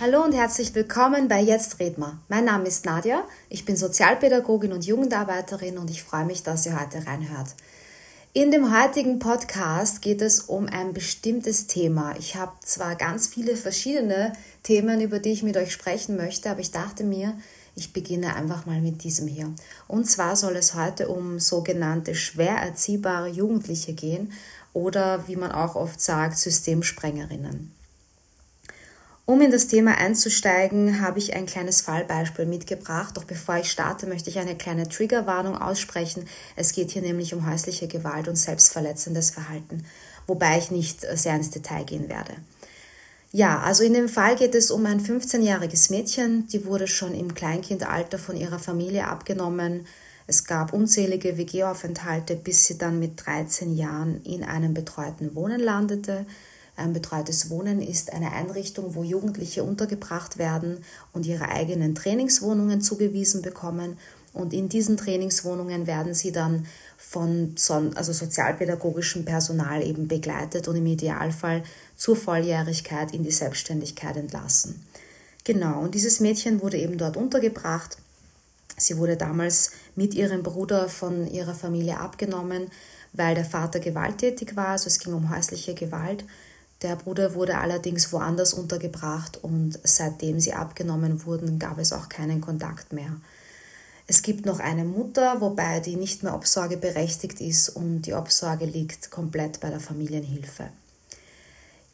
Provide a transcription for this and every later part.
Hallo und herzlich willkommen bei Jetzt red mal. Mein Name ist Nadja, ich bin Sozialpädagogin und Jugendarbeiterin und ich freue mich, dass ihr heute reinhört. In dem heutigen Podcast geht es um ein bestimmtes Thema. Ich habe zwar ganz viele verschiedene Themen, über die ich mit euch sprechen möchte, aber ich dachte mir, ich beginne einfach mal mit diesem hier. Und zwar soll es heute um sogenannte schwer erziehbare Jugendliche gehen oder wie man auch oft sagt, Systemsprengerinnen. Um in das Thema einzusteigen, habe ich ein kleines Fallbeispiel mitgebracht. Doch bevor ich starte, möchte ich eine kleine Triggerwarnung aussprechen. Es geht hier nämlich um häusliche Gewalt und selbstverletzendes Verhalten, wobei ich nicht sehr ins Detail gehen werde. Ja, also in dem Fall geht es um ein 15-jähriges Mädchen, die wurde schon im Kleinkindalter von ihrer Familie abgenommen. Es gab unzählige WG-Aufenthalte, bis sie dann mit 13 Jahren in einem betreuten Wohnen landete. Ein betreutes Wohnen ist eine Einrichtung, wo Jugendliche untergebracht werden und ihre eigenen Trainingswohnungen zugewiesen bekommen. Und in diesen Trainingswohnungen werden sie dann von also sozialpädagogischem Personal eben begleitet und im Idealfall zur Volljährigkeit in die Selbstständigkeit entlassen. Genau, und dieses Mädchen wurde eben dort untergebracht. Sie wurde damals mit ihrem Bruder von ihrer Familie abgenommen, weil der Vater gewalttätig war, also es ging um häusliche Gewalt. Der Bruder wurde allerdings woanders untergebracht und seitdem sie abgenommen wurden, gab es auch keinen Kontakt mehr. Es gibt noch eine Mutter, wobei die nicht mehr Obsorge berechtigt ist und die Obsorge liegt komplett bei der Familienhilfe.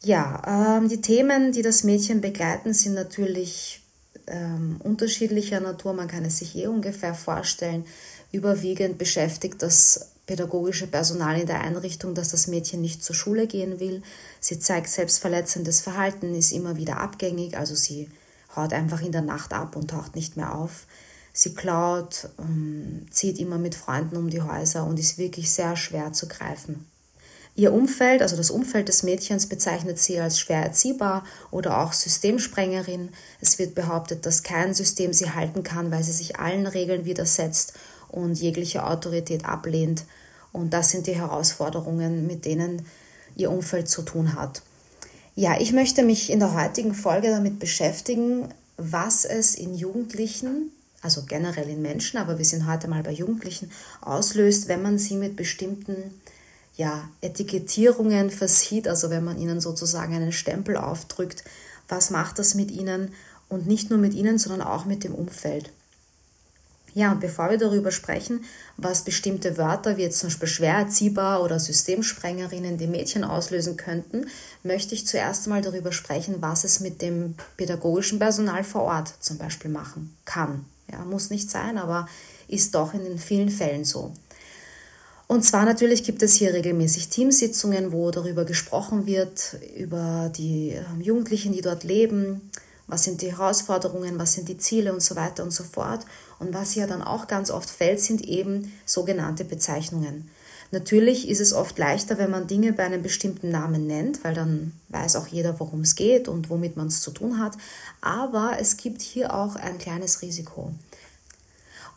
Ja, ähm, die Themen, die das Mädchen begleiten, sind natürlich ähm, unterschiedlicher Natur. Man kann es sich eh ungefähr vorstellen. Überwiegend beschäftigt das pädagogische Personal in der Einrichtung, dass das Mädchen nicht zur Schule gehen will. Sie zeigt selbstverletzendes Verhalten, ist immer wieder abgängig, also sie haut einfach in der Nacht ab und taucht nicht mehr auf. Sie klaut, ähm, zieht immer mit Freunden um die Häuser und ist wirklich sehr schwer zu greifen. Ihr Umfeld, also das Umfeld des Mädchens, bezeichnet sie als schwer erziehbar oder auch Systemsprengerin. Es wird behauptet, dass kein System sie halten kann, weil sie sich allen Regeln widersetzt und jegliche Autorität ablehnt. Und das sind die Herausforderungen, mit denen ihr Umfeld zu tun hat. Ja, ich möchte mich in der heutigen Folge damit beschäftigen, was es in Jugendlichen, also generell in Menschen, aber wir sind heute mal bei Jugendlichen, auslöst, wenn man sie mit bestimmten ja, Etikettierungen versieht, also wenn man ihnen sozusagen einen Stempel aufdrückt, was macht das mit ihnen und nicht nur mit ihnen, sondern auch mit dem Umfeld. Ja, und bevor wir darüber sprechen, was bestimmte Wörter wie jetzt zum Beispiel schwer erziehbar oder Systemsprengerinnen die Mädchen auslösen könnten, möchte ich zuerst mal darüber sprechen, was es mit dem pädagogischen Personal vor Ort zum Beispiel machen kann. Ja, muss nicht sein, aber ist doch in den vielen Fällen so. Und zwar natürlich gibt es hier regelmäßig Teamsitzungen, wo darüber gesprochen wird, über die ähm, Jugendlichen, die dort leben, was sind die Herausforderungen, was sind die Ziele und so weiter und so fort. Und was ja dann auch ganz oft fällt, sind eben sogenannte Bezeichnungen. Natürlich ist es oft leichter, wenn man Dinge bei einem bestimmten Namen nennt, weil dann weiß auch jeder, worum es geht und womit man es zu tun hat. Aber es gibt hier auch ein kleines Risiko.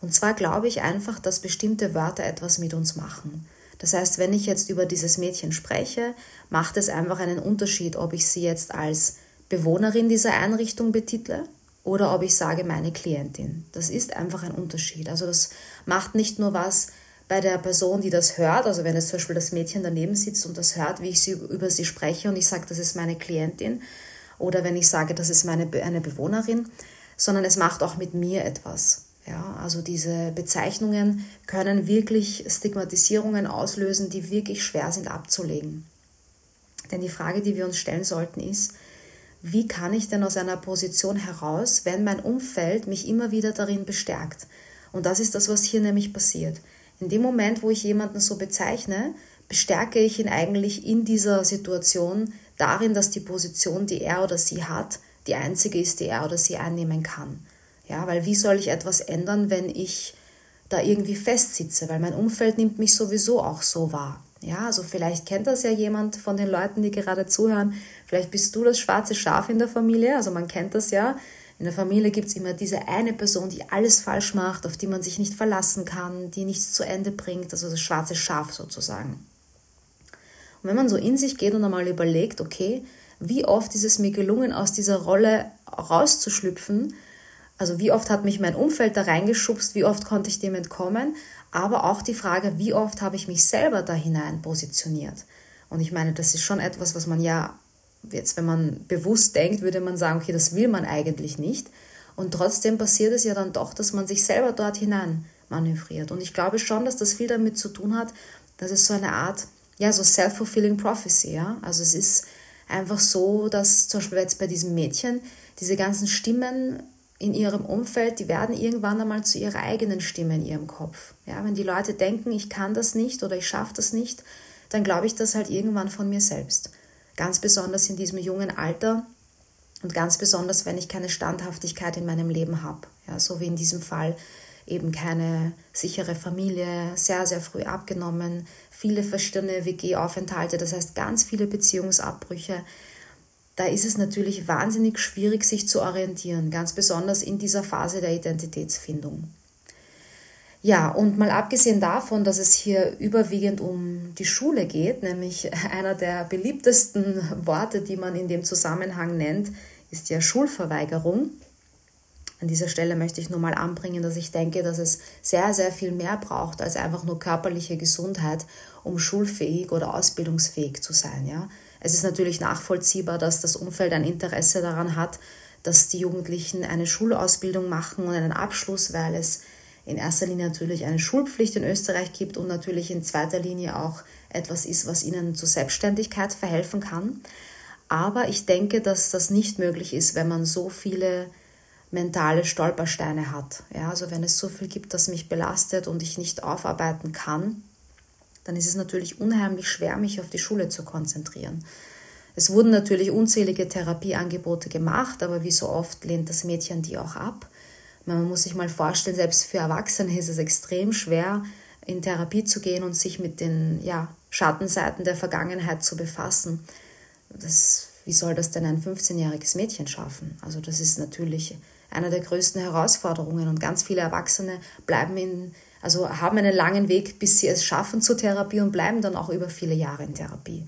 Und zwar glaube ich einfach, dass bestimmte Wörter etwas mit uns machen. Das heißt, wenn ich jetzt über dieses Mädchen spreche, macht es einfach einen Unterschied, ob ich sie jetzt als Bewohnerin dieser Einrichtung betitle oder ob ich sage meine Klientin. Das ist einfach ein Unterschied. Also das macht nicht nur was bei der Person, die das hört, also wenn jetzt zum Beispiel das Mädchen daneben sitzt und das hört, wie ich sie, über sie spreche und ich sage, das ist meine Klientin oder wenn ich sage, das ist meine, eine Bewohnerin, sondern es macht auch mit mir etwas. Ja, also diese Bezeichnungen können wirklich Stigmatisierungen auslösen, die wirklich schwer sind abzulegen. Denn die Frage, die wir uns stellen sollten, ist, wie kann ich denn aus einer Position heraus, wenn mein Umfeld mich immer wieder darin bestärkt? Und das ist das, was hier nämlich passiert. In dem Moment, wo ich jemanden so bezeichne, bestärke ich ihn eigentlich in dieser Situation darin, dass die Position, die er oder sie hat, die einzige ist, die er oder sie einnehmen kann. Ja, weil wie soll ich etwas ändern, wenn ich da irgendwie festsitze? Weil mein Umfeld nimmt mich sowieso auch so wahr. Ja, also vielleicht kennt das ja jemand von den Leuten, die gerade zuhören. Vielleicht bist du das schwarze Schaf in der Familie. Also man kennt das ja. In der Familie gibt es immer diese eine Person, die alles falsch macht, auf die man sich nicht verlassen kann, die nichts zu Ende bringt. Also das schwarze Schaf sozusagen. Und wenn man so in sich geht und einmal überlegt, okay, wie oft ist es mir gelungen, aus dieser Rolle rauszuschlüpfen. Also wie oft hat mich mein Umfeld da reingeschubst, wie oft konnte ich dem entkommen, aber auch die Frage, wie oft habe ich mich selber da hinein positioniert. Und ich meine, das ist schon etwas, was man ja jetzt, wenn man bewusst denkt, würde man sagen, okay, das will man eigentlich nicht. Und trotzdem passiert es ja dann doch, dass man sich selber dort hinein manövriert. Und ich glaube schon, dass das viel damit zu tun hat, dass es so eine Art, ja, so self-fulfilling prophecy, ja. Also es ist einfach so, dass zum Beispiel jetzt bei diesem Mädchen diese ganzen Stimmen in ihrem Umfeld, die werden irgendwann einmal zu ihrer eigenen Stimme in ihrem Kopf. Ja, wenn die Leute denken, ich kann das nicht oder ich schaffe das nicht, dann glaube ich das halt irgendwann von mir selbst. Ganz besonders in diesem jungen Alter und ganz besonders, wenn ich keine Standhaftigkeit in meinem Leben habe. Ja, so wie in diesem Fall eben keine sichere Familie, sehr, sehr früh abgenommen, viele verschiedene WG-Aufenthalte, das heißt ganz viele Beziehungsabbrüche. Da ist es natürlich wahnsinnig schwierig, sich zu orientieren, ganz besonders in dieser Phase der Identitätsfindung. Ja, und mal abgesehen davon, dass es hier überwiegend um die Schule geht, nämlich einer der beliebtesten Worte, die man in dem Zusammenhang nennt, ist ja Schulverweigerung. An dieser Stelle möchte ich nur mal anbringen, dass ich denke, dass es sehr, sehr viel mehr braucht als einfach nur körperliche Gesundheit, um schulfähig oder ausbildungsfähig zu sein. Ja? Es ist natürlich nachvollziehbar, dass das Umfeld ein Interesse daran hat, dass die Jugendlichen eine Schulausbildung machen und einen Abschluss, weil es in erster Linie natürlich eine Schulpflicht in Österreich gibt und natürlich in zweiter Linie auch etwas ist, was ihnen zur Selbstständigkeit verhelfen kann. Aber ich denke, dass das nicht möglich ist, wenn man so viele mentale Stolpersteine hat. Ja, also wenn es so viel gibt, das mich belastet und ich nicht aufarbeiten kann, dann ist es natürlich unheimlich schwer, mich auf die Schule zu konzentrieren. Es wurden natürlich unzählige Therapieangebote gemacht, aber wie so oft lehnt das Mädchen die auch ab. Man muss sich mal vorstellen, selbst für Erwachsene ist es extrem schwer, in Therapie zu gehen und sich mit den ja, Schattenseiten der Vergangenheit zu befassen. Das, wie soll das denn ein 15-jähriges Mädchen schaffen? Also das ist natürlich einer der größten Herausforderungen und ganz viele Erwachsene bleiben in, also haben einen langen Weg, bis sie es schaffen zur Therapie und bleiben dann auch über viele Jahre in Therapie.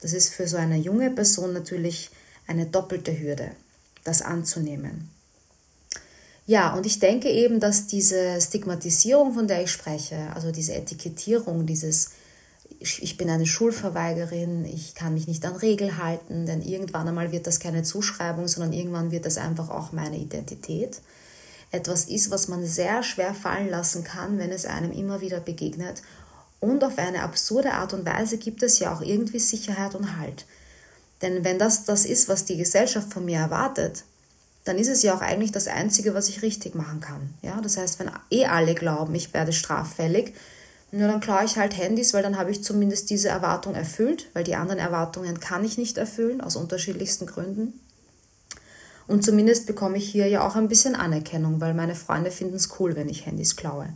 Das ist für so eine junge Person natürlich eine doppelte Hürde, das anzunehmen. Ja, und ich denke eben, dass diese Stigmatisierung, von der ich spreche, also diese Etikettierung, dieses ich bin eine Schulverweigerin, ich kann mich nicht an Regeln halten, denn irgendwann einmal wird das keine Zuschreibung, sondern irgendwann wird das einfach auch meine Identität. Etwas ist, was man sehr schwer fallen lassen kann, wenn es einem immer wieder begegnet. Und auf eine absurde Art und Weise gibt es ja auch irgendwie Sicherheit und Halt. Denn wenn das das ist, was die Gesellschaft von mir erwartet, dann ist es ja auch eigentlich das Einzige, was ich richtig machen kann. Ja, das heißt, wenn eh alle glauben, ich werde straffällig, nur dann klaue ich halt Handys, weil dann habe ich zumindest diese Erwartung erfüllt, weil die anderen Erwartungen kann ich nicht erfüllen, aus unterschiedlichsten Gründen. Und zumindest bekomme ich hier ja auch ein bisschen Anerkennung, weil meine Freunde finden es cool, wenn ich Handys klaue.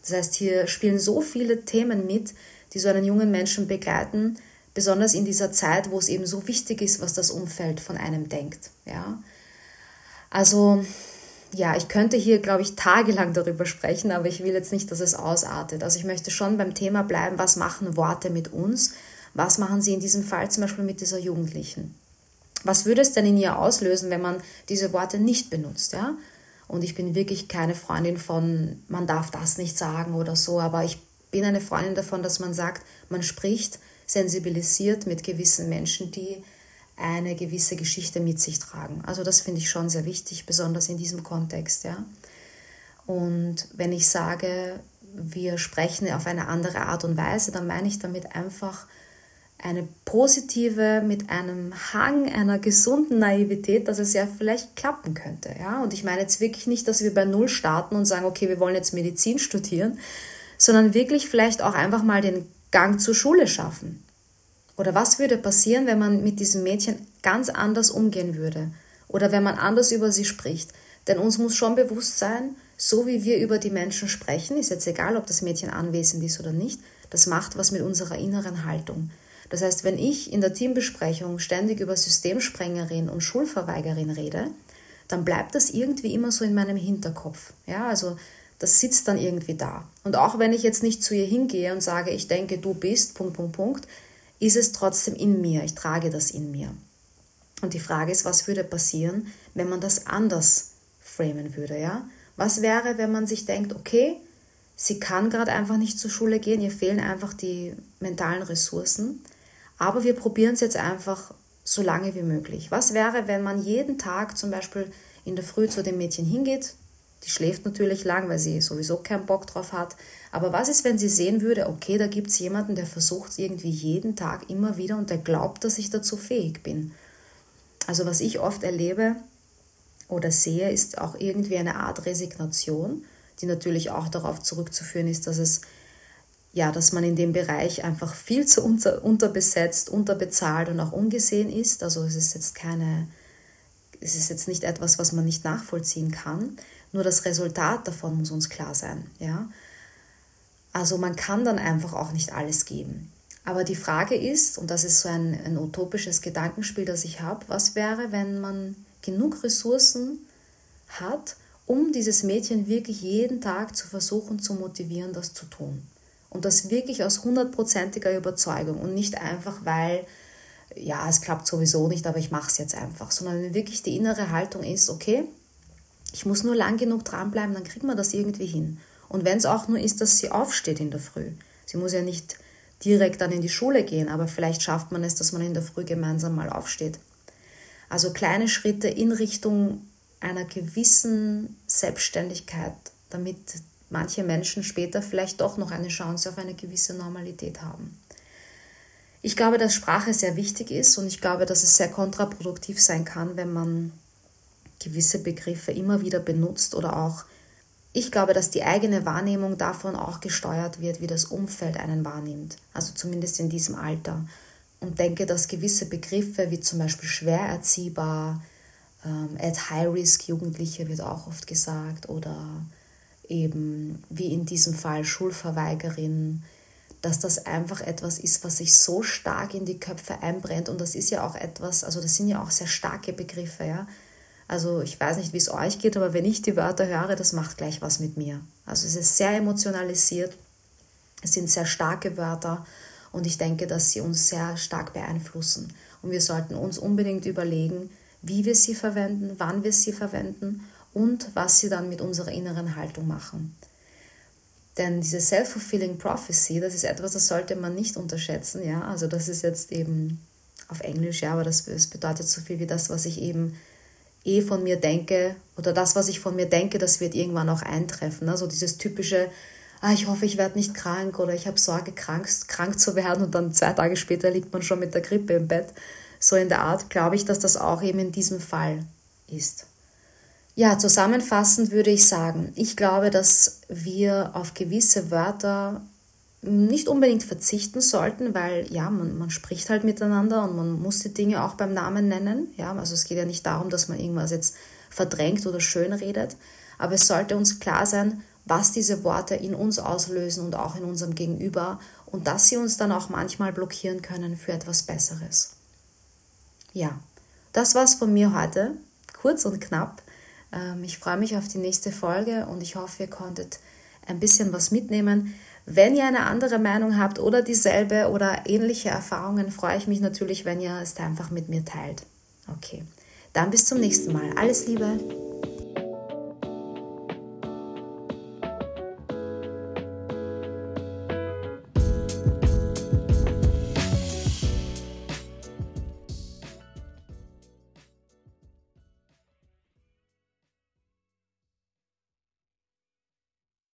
Das heißt, hier spielen so viele Themen mit, die so einen jungen Menschen begleiten, besonders in dieser Zeit, wo es eben so wichtig ist, was das Umfeld von einem denkt. Ja? Also ja, ich könnte hier, glaube ich, tagelang darüber sprechen, aber ich will jetzt nicht, dass es ausartet. Also ich möchte schon beim Thema bleiben, was machen Worte mit uns? Was machen sie in diesem Fall zum Beispiel mit dieser Jugendlichen? Was würde es denn in ihr auslösen, wenn man diese Worte nicht benutzt? Ja? Und ich bin wirklich keine Freundin von, man darf das nicht sagen oder so, aber ich bin eine Freundin davon, dass man sagt, man spricht sensibilisiert mit gewissen Menschen, die eine gewisse Geschichte mit sich tragen. Also das finde ich schon sehr wichtig, besonders in diesem Kontext. Ja? Und wenn ich sage, wir sprechen auf eine andere Art und Weise, dann meine ich damit einfach eine positive, mit einem Hang einer gesunden Naivität, dass es ja vielleicht klappen könnte. Ja? Und ich meine jetzt wirklich nicht, dass wir bei Null starten und sagen, okay, wir wollen jetzt Medizin studieren, sondern wirklich vielleicht auch einfach mal den Gang zur Schule schaffen. Oder was würde passieren, wenn man mit diesem Mädchen ganz anders umgehen würde? Oder wenn man anders über sie spricht? Denn uns muss schon bewusst sein, so wie wir über die Menschen sprechen, ist jetzt egal, ob das Mädchen anwesend ist oder nicht, das macht was mit unserer inneren Haltung. Das heißt, wenn ich in der Teambesprechung ständig über Systemsprengerin und Schulverweigerin rede, dann bleibt das irgendwie immer so in meinem Hinterkopf. Ja, also das sitzt dann irgendwie da. Und auch wenn ich jetzt nicht zu ihr hingehe und sage, ich denke, du bist, Punkt, Punkt, Punkt, ist es trotzdem in mir. Ich trage das in mir. Und die Frage ist, was würde passieren, wenn man das anders framen würde, ja? Was wäre, wenn man sich denkt, okay, sie kann gerade einfach nicht zur Schule gehen, ihr fehlen einfach die mentalen Ressourcen, aber wir probieren es jetzt einfach so lange wie möglich. Was wäre, wenn man jeden Tag zum Beispiel in der Früh zu dem Mädchen hingeht, die schläft natürlich lang, weil sie sowieso keinen Bock drauf hat. Aber was ist, wenn sie sehen würde, okay, da gibt es jemanden, der versucht irgendwie jeden Tag immer wieder und der glaubt, dass ich dazu fähig bin. Also was ich oft erlebe oder sehe, ist auch irgendwie eine Art Resignation, die natürlich auch darauf zurückzuführen ist, dass es ja, dass man in dem Bereich einfach viel zu unter, unterbesetzt, unterbezahlt und auch ungesehen ist. Also es ist jetzt keine, es ist jetzt nicht etwas, was man nicht nachvollziehen kann. Nur das Resultat davon muss uns klar sein. Ja? Also man kann dann einfach auch nicht alles geben. Aber die Frage ist, und das ist so ein, ein utopisches Gedankenspiel, das ich habe, was wäre, wenn man genug Ressourcen hat, um dieses Mädchen wirklich jeden Tag zu versuchen zu motivieren, das zu tun. Und das wirklich aus hundertprozentiger Überzeugung und nicht einfach, weil, ja, es klappt sowieso nicht, aber ich mache es jetzt einfach, sondern wirklich die innere Haltung ist, okay, ich muss nur lang genug dranbleiben, dann kriegt man das irgendwie hin. Und wenn es auch nur ist, dass sie aufsteht in der Früh. Sie muss ja nicht direkt dann in die Schule gehen, aber vielleicht schafft man es, dass man in der Früh gemeinsam mal aufsteht. Also kleine Schritte in Richtung einer gewissen Selbstständigkeit, damit manche Menschen später vielleicht doch noch eine Chance auf eine gewisse Normalität haben. Ich glaube, dass Sprache sehr wichtig ist und ich glaube, dass es sehr kontraproduktiv sein kann, wenn man gewisse Begriffe immer wieder benutzt oder auch, ich glaube, dass die eigene Wahrnehmung davon auch gesteuert wird, wie das Umfeld einen wahrnimmt, also zumindest in diesem Alter. Und denke, dass gewisse Begriffe wie zum Beispiel schwer erziehbar, ähm, at high risk Jugendliche wird auch oft gesagt oder eben wie in diesem Fall Schulverweigerin, dass das einfach etwas ist, was sich so stark in die Köpfe einbrennt und das ist ja auch etwas, also das sind ja auch sehr starke Begriffe, ja. Also ich weiß nicht, wie es euch geht, aber wenn ich die Wörter höre, das macht gleich was mit mir. Also es ist sehr emotionalisiert, es sind sehr starke Wörter und ich denke, dass sie uns sehr stark beeinflussen. Und wir sollten uns unbedingt überlegen, wie wir sie verwenden, wann wir sie verwenden und was sie dann mit unserer inneren Haltung machen. Denn diese self-fulfilling prophecy, das ist etwas, das sollte man nicht unterschätzen. Ja? Also das ist jetzt eben auf Englisch, ja, aber das, bedeutet so viel wie das, was ich eben eh von mir denke oder das, was ich von mir denke, das wird irgendwann auch eintreffen. Also dieses typische, ah, ich hoffe, ich werde nicht krank oder ich habe Sorge, krank, krank zu werden und dann zwei Tage später liegt man schon mit der Grippe im Bett. So in der Art glaube ich, dass das auch eben in diesem Fall ist. Ja, zusammenfassend würde ich sagen, ich glaube, dass wir auf gewisse Wörter nicht unbedingt verzichten sollten, weil ja, man, man spricht halt miteinander und man muss die Dinge auch beim Namen nennen. Ja, also es geht ja nicht darum, dass man irgendwas jetzt verdrängt oder schön redet, aber es sollte uns klar sein, was diese Worte in uns auslösen und auch in unserem Gegenüber und dass sie uns dann auch manchmal blockieren können für etwas Besseres. Ja, das war's von mir heute, kurz und knapp. Ähm, ich freue mich auf die nächste Folge und ich hoffe, ihr konntet ein bisschen was mitnehmen. Wenn ihr eine andere Meinung habt oder dieselbe oder ähnliche Erfahrungen, freue ich mich natürlich, wenn ihr es einfach mit mir teilt. Okay, dann bis zum nächsten Mal. Alles Liebe.